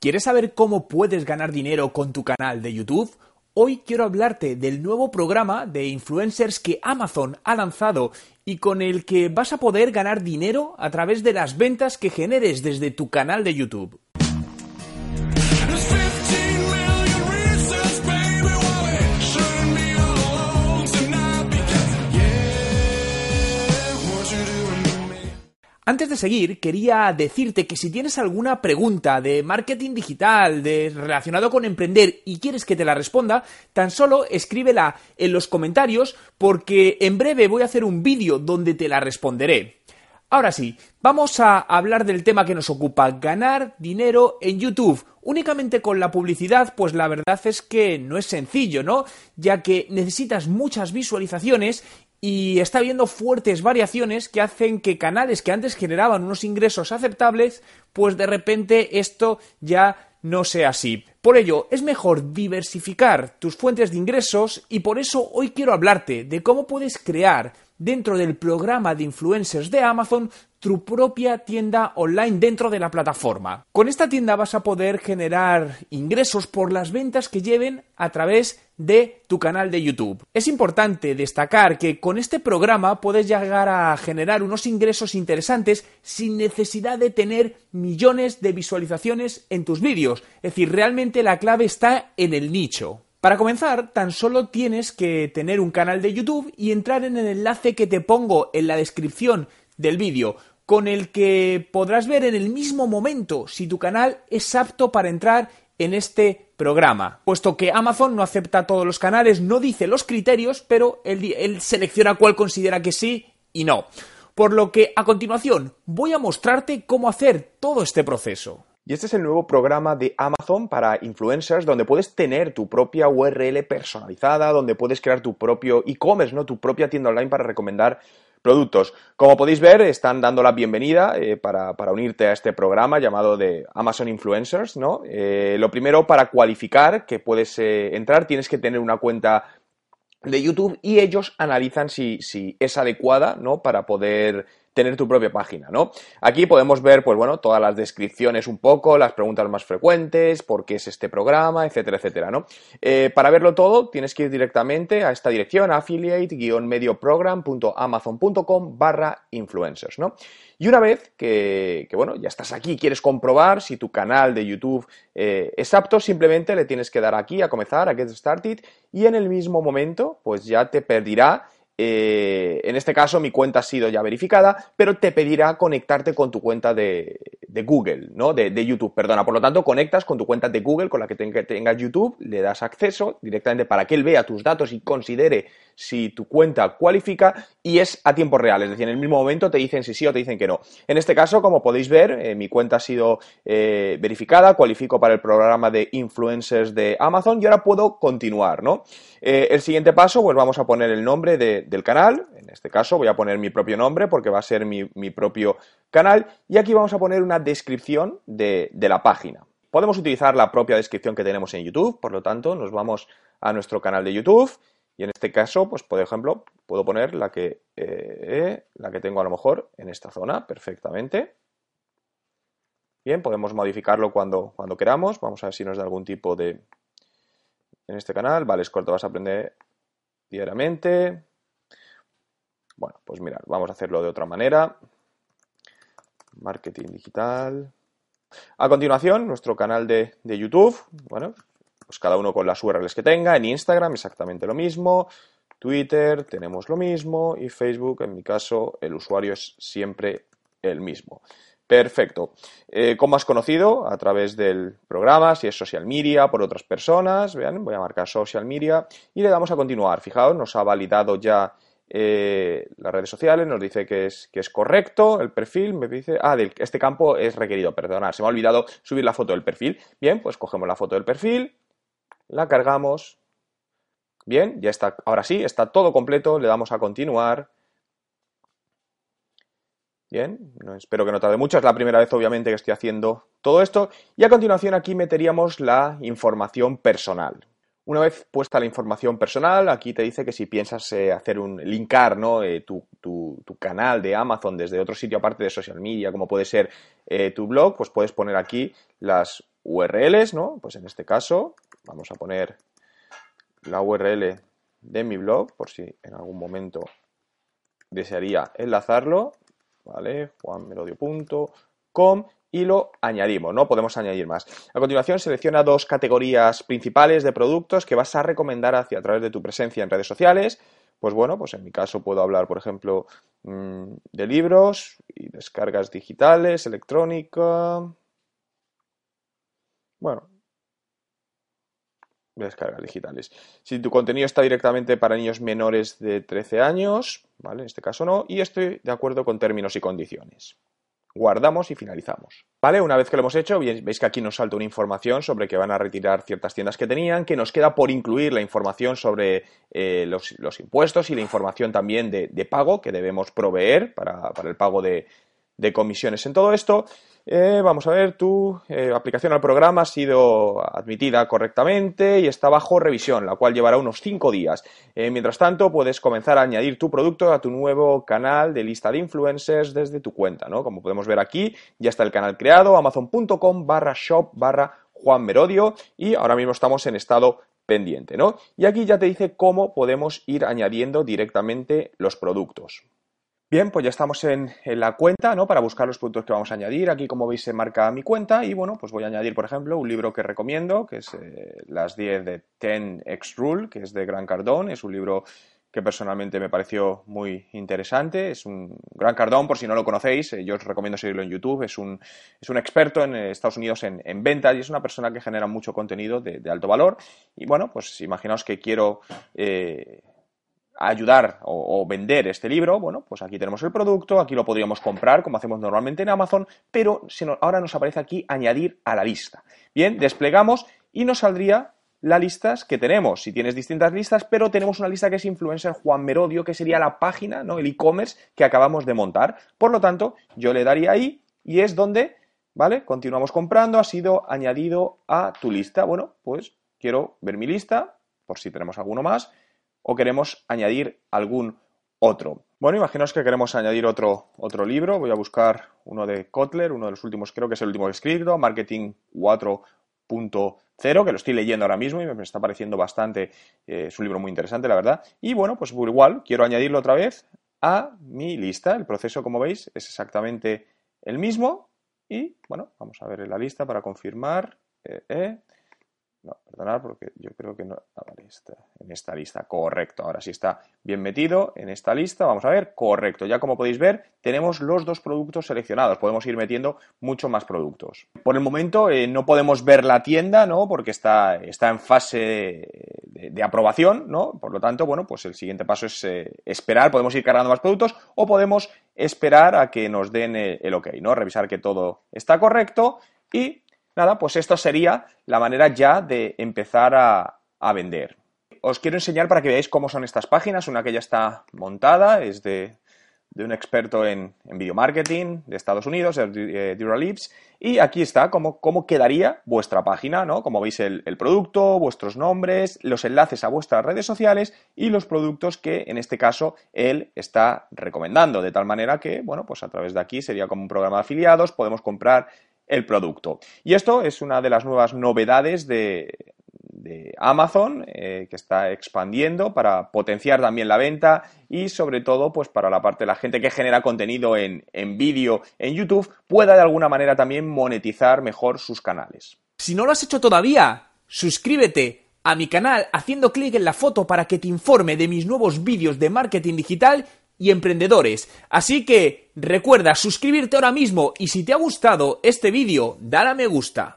¿Quieres saber cómo puedes ganar dinero con tu canal de YouTube? Hoy quiero hablarte del nuevo programa de influencers que Amazon ha lanzado y con el que vas a poder ganar dinero a través de las ventas que generes desde tu canal de YouTube. Antes de seguir, quería decirte que si tienes alguna pregunta de marketing digital, de relacionado con emprender y quieres que te la responda, tan solo escríbela en los comentarios porque en breve voy a hacer un vídeo donde te la responderé. Ahora sí, vamos a hablar del tema que nos ocupa, ganar dinero en YouTube. Únicamente con la publicidad, pues la verdad es que no es sencillo, ¿no? Ya que necesitas muchas visualizaciones y está habiendo fuertes variaciones que hacen que canales que antes generaban unos ingresos aceptables, pues de repente esto ya no sea así. Por ello, es mejor diversificar tus fuentes de ingresos y por eso hoy quiero hablarte de cómo puedes crear dentro del programa de influencers de Amazon tu propia tienda online dentro de la plataforma. Con esta tienda vas a poder generar ingresos por las ventas que lleven a través de tu canal de YouTube. Es importante destacar que con este programa puedes llegar a generar unos ingresos interesantes sin necesidad de tener millones de visualizaciones en tus vídeos. Es decir, realmente la clave está en el nicho. Para comenzar, tan solo tienes que tener un canal de YouTube y entrar en el enlace que te pongo en la descripción del vídeo, con el que podrás ver en el mismo momento si tu canal es apto para entrar en este programa. Puesto que Amazon no acepta todos los canales, no dice los criterios, pero él, selecciona cuál considera que sí y no. Por lo que a continuación voy a mostrarte cómo hacer todo este proceso. Y este es el nuevo programa de Amazon para influencers donde puedes tener tu propia URL personalizada, donde puedes crear tu propio e-commerce, ¿no? Tu propia tienda online para recomendar productos. Como podéis ver, están dando la bienvenida eh, para, unirte a este programa llamado de Amazon Influencers, ¿no? Eh, lo primero, para cualificar que puedes eh, entrar, tienes que tener una cuenta de YouTube y ellos analizan si, si es adecuada, ¿no? Para poder tener tu propia página, ¿no? Aquí podemos ver, pues bueno, todas las descripciones un poco, las preguntas más frecuentes, por qué es este programa, etcétera, etcétera, ¿no? Eh, para verlo todo, tienes que ir directamente a esta dirección, affiliate-medioprogram.amazon.com barra influencers, ¿no? Y una vez que, bueno, ya estás aquí, quieres comprobar si tu canal de YouTube eh, es apto, simplemente le tienes que dar aquí a comenzar, a Get Started, y en el mismo momento, pues ya te pedirá eh, en este caso mi cuenta ha sido ya verificada, pero te pedirá conectarte con tu cuenta de, Google, ¿no? De, YouTube, perdona. Por lo tanto, conectas con tu cuenta de Google con la que tengas YouTube, le das acceso directamente para que él vea tus datos y considere si tu cuenta cualifica y es a tiempo real, es decir, en el mismo momento te dicen si sí o te dicen que no. En este caso, como podéis ver, eh, mi cuenta ha sido eh, verificada, cualifico para el programa de influencers de Amazon y ahora puedo continuar, ¿no? el siguiente paso, pues vamos a poner el nombre de, del canal. En este caso voy a poner mi propio nombre porque va a ser mi, propio canal. Y aquí vamos a poner una descripción de, la página. Podemos utilizar la propia descripción que tenemos en YouTube, por lo tanto nos vamos a nuestro canal de YouTube y en este caso, pues por ejemplo, puedo poner la que, eh, la que tengo a lo mejor en esta zona perfectamente. Bien, podemos modificarlo cuando, cuando queramos. Vamos a ver si nos da algún tipo de... En este canal, vale, es corto, vas a aprender diariamente. Bueno, pues mirad, vamos a hacerlo de otra manera. Marketing digital. A continuación, nuestro canal de, YouTube. Bueno, pues cada uno con las URLs que tenga. En Instagram exactamente lo mismo. Twitter tenemos lo mismo. Y Facebook, en mi caso, el usuario es siempre el mismo. Perfecto. Eh, ¿Cómo has conocido? A través del programa, si es social media, por otras personas. Vean, voy a marcar social media y le damos a continuar. Fijaos, nos ha validado ya eh, las redes sociales, nos dice que es, que es correcto el perfil, me dice, ah, este campo es requerido, perdonad, se me ha olvidado subir la foto del perfil. Bien, pues cogemos la foto del perfil, la cargamos, bien, ya está, ahora sí, está todo completo, le damos a continuar. Bien, no, espero que no tarde mucho, es la primera vez obviamente que estoy haciendo todo esto. Y a continuación aquí meteríamos la información personal. Una vez puesta la información personal, aquí te dice que si piensas eh, hacer un linkar ¿no? Eh, tu, canal de Amazon desde otro sitio aparte de social media, como puede ser eh, tu blog, pues puedes poner aquí las URLs, ¿no? Pues en este caso vamos a poner la URL de mi blog, por si en algún momento desearía enlazarlo, ¿vale? juanmerodio.com y lo añadimos, ¿no? Podemos añadir más. A continuación, selecciona dos categorías principales de productos que vas a recomendar hacia a través de tu presencia en redes sociales. Pues bueno, pues en mi caso puedo hablar, por ejemplo, mm, de libros y descargas digitales, electrónica. Bueno, descargas digitales. Si tu contenido está directamente para niños menores de 13 años, ¿vale? En este caso no, y estoy de acuerdo con términos y condiciones. Guardamos y finalizamos. ¿Vale? Una vez que lo hemos hecho, veis que aquí nos salta una información sobre que van a retirar ciertas tiendas que tenían, que nos queda por incluir la información sobre eh, los, impuestos y la información también de, pago que debemos proveer para, el pago de, de comisiones en todo esto. Eh, vamos a ver, tu eh, aplicación al programa ha sido admitida correctamente y está bajo revisión, la cual llevará unos 5 días. Eh, mientras tanto, puedes comenzar a añadir tu producto a tu nuevo canal de lista de influencers desde tu cuenta, ¿no? Como podemos ver aquí, ya está el canal creado, amazon.com barra shop barra Juan Merodio y ahora mismo estamos en estado pendiente, ¿no? Y aquí ya te dice cómo podemos ir añadiendo directamente los productos. Bien, pues ya estamos en, la cuenta, ¿no? Para buscar los productos que vamos a añadir. Aquí, como veis, se marca mi cuenta y, bueno, pues voy a añadir, por ejemplo, un libro que recomiendo, que es eh, Las 10 de 10X Rule, que es de Gran Cardón. Es un libro que personalmente me pareció muy interesante. Es un Gran Cardón, por si no lo conocéis, eh, yo os recomiendo seguirlo en YouTube. Es un, es un experto en Estados Unidos en, en ventas y es una persona que genera mucho contenido de, alto valor. Y bueno, pues imaginaos que quiero... Eh, ayudar o, vender este libro, bueno, pues aquí tenemos el producto, aquí lo podríamos comprar como hacemos normalmente en Amazon, pero ahora nos aparece aquí añadir a la lista. Bien, desplegamos y nos saldría las listas que tenemos. Si tienes distintas listas, pero tenemos una lista que es Influencer Juan Merodio, que sería la página, ¿no? El e-commerce que acabamos de montar. Por lo tanto, yo le daría ahí y es donde, ¿vale? Continuamos comprando, ha sido añadido a tu lista. Bueno, pues quiero ver mi lista, por si tenemos alguno más o queremos añadir algún otro. Bueno, imaginaos que queremos añadir otro, otro libro. Voy a buscar uno de Kotler, uno de los últimos, creo que es el último que he escrito, Marketing 4.0, que lo estoy leyendo ahora mismo y me está pareciendo bastante, eh, es un libro muy interesante, la verdad. Y bueno, pues igual, quiero añadirlo otra vez a mi lista. El proceso, como veis, es exactamente el mismo. Y bueno, vamos a ver la lista para confirmar. Eh, eh. No, perdonad porque yo creo que no. Ah, en esta lista, correcto. Ahora sí está bien metido en esta lista. Vamos a ver, correcto. Ya como podéis ver, tenemos los dos productos seleccionados. Podemos ir metiendo mucho más productos. Por el momento eh, no podemos ver la tienda, ¿no? Porque está, está en fase de, aprobación, ¿no? Por lo tanto, bueno, pues el siguiente paso es eh, esperar. Podemos ir cargando más productos o podemos esperar a que nos den el, el ok, ¿no? Revisar que todo está correcto y Nada, pues esto sería la manera ya de empezar a, vender. Os quiero enseñar para que veáis cómo son estas páginas. Una que ya está montada, es de, un experto en, video marketing de Estados Unidos, de Duralips. Y aquí está cómo, cómo, quedaría vuestra página, ¿no? Como veis el, el, producto, vuestros nombres, los enlaces a vuestras redes sociales y los productos que en este caso él está recomendando. De tal manera que, bueno, pues a través de aquí sería como un programa de afiliados, podemos comprar el producto. Y esto es una de las nuevas novedades de, Amazon eh, que está expandiendo para potenciar también la venta y sobre todo pues para la parte de la gente que genera contenido en, en vídeo en YouTube pueda de alguna manera también monetizar mejor sus canales. Si no lo has hecho todavía, suscríbete a mi canal haciendo clic en la foto para que te informe de mis nuevos vídeos de marketing digital y emprendedores. Así que recuerda suscribirte ahora mismo y si te ha gustado este vídeo, dale a me gusta.